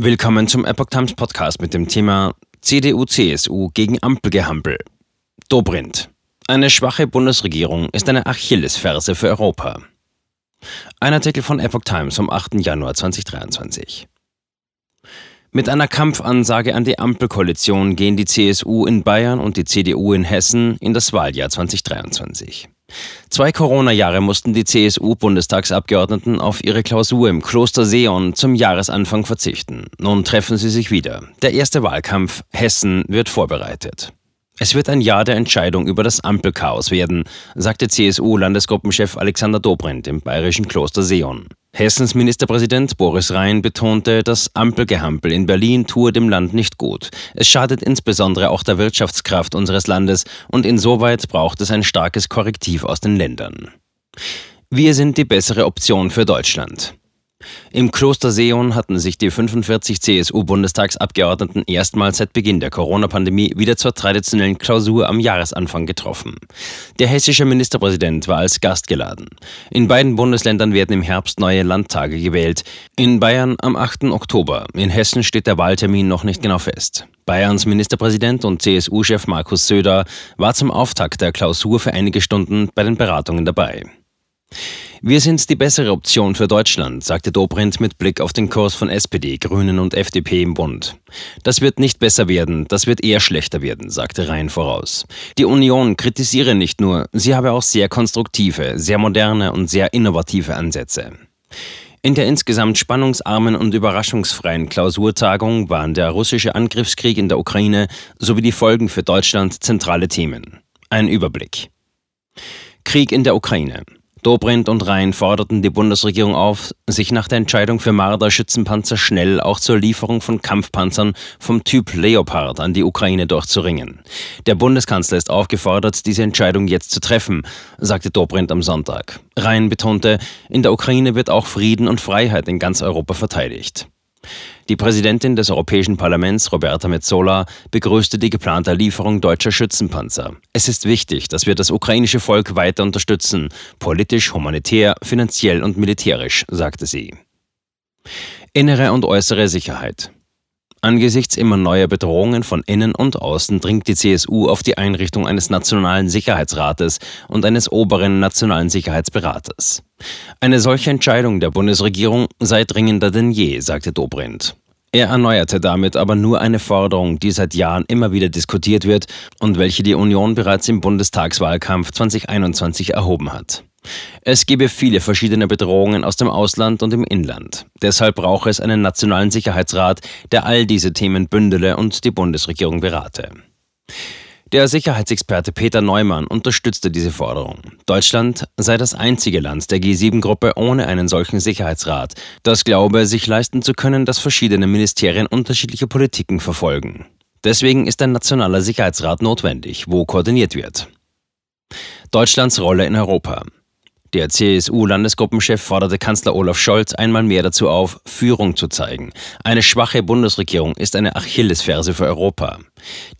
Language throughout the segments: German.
Willkommen zum Epoch Times Podcast mit dem Thema CDU-CSU gegen Ampelgehampel. Dobrindt. Eine schwache Bundesregierung ist eine Achillesferse für Europa. Ein Artikel von Epoch Times vom 8. Januar 2023. Mit einer Kampfansage an die Ampelkoalition gehen die CSU in Bayern und die CDU in Hessen in das Wahljahr 2023. Zwei Corona-Jahre mussten die CSU-Bundestagsabgeordneten auf ihre Klausur im Kloster Seon zum Jahresanfang verzichten. Nun treffen sie sich wieder. Der erste Wahlkampf Hessen wird vorbereitet. Es wird ein Jahr der Entscheidung über das Ampelchaos werden, sagte CSU-Landesgruppenchef Alexander Dobrindt im bayerischen Kloster Seon. Hessens Ministerpräsident Boris Rhein betonte, das Ampelgehampel in Berlin tue dem Land nicht gut. Es schadet insbesondere auch der Wirtschaftskraft unseres Landes und insoweit braucht es ein starkes Korrektiv aus den Ländern. Wir sind die bessere Option für Deutschland. Im Kloster Seon hatten sich die 45 CSU-Bundestagsabgeordneten erstmals seit Beginn der Corona-Pandemie wieder zur traditionellen Klausur am Jahresanfang getroffen. Der hessische Ministerpräsident war als Gast geladen. In beiden Bundesländern werden im Herbst neue Landtage gewählt. In Bayern am 8. Oktober. In Hessen steht der Wahltermin noch nicht genau fest. Bayerns Ministerpräsident und CSU-Chef Markus Söder war zum Auftakt der Klausur für einige Stunden bei den Beratungen dabei. Wir sind die bessere Option für Deutschland, sagte Dobrindt mit Blick auf den Kurs von SPD, Grünen und FDP im Bund. Das wird nicht besser werden, das wird eher schlechter werden, sagte Rhein voraus. Die Union kritisiere nicht nur, sie habe auch sehr konstruktive, sehr moderne und sehr innovative Ansätze. In der insgesamt spannungsarmen und überraschungsfreien Klausurtagung waren der russische Angriffskrieg in der Ukraine sowie die Folgen für Deutschland zentrale Themen. Ein Überblick. Krieg in der Ukraine. Dobrindt und Rhein forderten die Bundesregierung auf, sich nach der Entscheidung für Marder-Schützenpanzer schnell auch zur Lieferung von Kampfpanzern vom Typ Leopard an die Ukraine durchzuringen. Der Bundeskanzler ist aufgefordert, diese Entscheidung jetzt zu treffen, sagte Dobrindt am Sonntag. Rhein betonte, in der Ukraine wird auch Frieden und Freiheit in ganz Europa verteidigt. Die Präsidentin des Europäischen Parlaments, Roberta Metsola, begrüßte die geplante Lieferung deutscher Schützenpanzer. Es ist wichtig, dass wir das ukrainische Volk weiter unterstützen, politisch, humanitär, finanziell und militärisch, sagte sie. Innere und äußere Sicherheit. Angesichts immer neuer Bedrohungen von innen und außen dringt die CSU auf die Einrichtung eines nationalen Sicherheitsrates und eines oberen nationalen Sicherheitsberaters. Eine solche Entscheidung der Bundesregierung sei dringender denn je, sagte Dobrindt. Er erneuerte damit aber nur eine Forderung, die seit Jahren immer wieder diskutiert wird und welche die Union bereits im Bundestagswahlkampf 2021 erhoben hat. Es gebe viele verschiedene Bedrohungen aus dem Ausland und im Inland. Deshalb brauche es einen nationalen Sicherheitsrat, der all diese Themen bündele und die Bundesregierung berate. Der Sicherheitsexperte Peter Neumann unterstützte diese Forderung. Deutschland sei das einzige Land der G7-Gruppe ohne einen solchen Sicherheitsrat, das glaube, sich leisten zu können, dass verschiedene Ministerien unterschiedliche Politiken verfolgen. Deswegen ist ein nationaler Sicherheitsrat notwendig, wo koordiniert wird. Deutschlands Rolle in Europa. Der CSU-Landesgruppenchef forderte Kanzler Olaf Scholz einmal mehr dazu auf, Führung zu zeigen. Eine schwache Bundesregierung ist eine Achillesferse für Europa.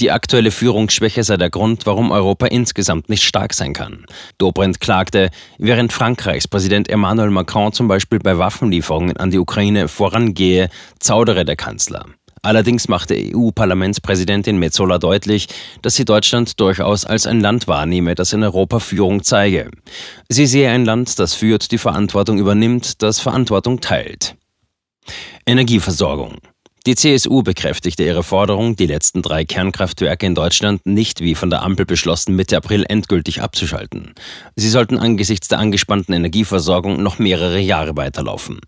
Die aktuelle Führungsschwäche sei der Grund, warum Europa insgesamt nicht stark sein kann. Dobrindt klagte, während Frankreichs Präsident Emmanuel Macron zum Beispiel bei Waffenlieferungen an die Ukraine vorangehe, zaudere der Kanzler. Allerdings machte EU-Parlamentspräsidentin Metzola deutlich, dass sie Deutschland durchaus als ein Land wahrnehme, das in Europa Führung zeige. Sie sehe ein Land, das führt, die Verantwortung übernimmt, das Verantwortung teilt. Energieversorgung. Die CSU bekräftigte ihre Forderung, die letzten drei Kernkraftwerke in Deutschland nicht wie von der Ampel beschlossen Mitte April endgültig abzuschalten. Sie sollten angesichts der angespannten Energieversorgung noch mehrere Jahre weiterlaufen.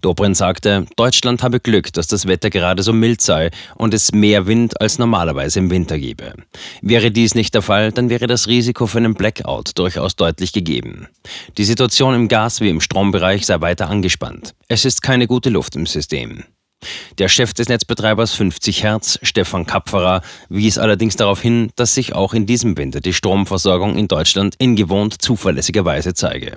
Dobrindt sagte, Deutschland habe Glück, dass das Wetter gerade so mild sei und es mehr Wind als normalerweise im Winter gebe. Wäre dies nicht der Fall, dann wäre das Risiko für einen Blackout durchaus deutlich gegeben. Die Situation im Gas- wie im Strombereich sei weiter angespannt. Es ist keine gute Luft im System. Der Chef des Netzbetreibers 50 Hertz, Stefan Kapferer, wies allerdings darauf hin, dass sich auch in diesem Winter die Stromversorgung in Deutschland in gewohnt zuverlässiger Weise zeige.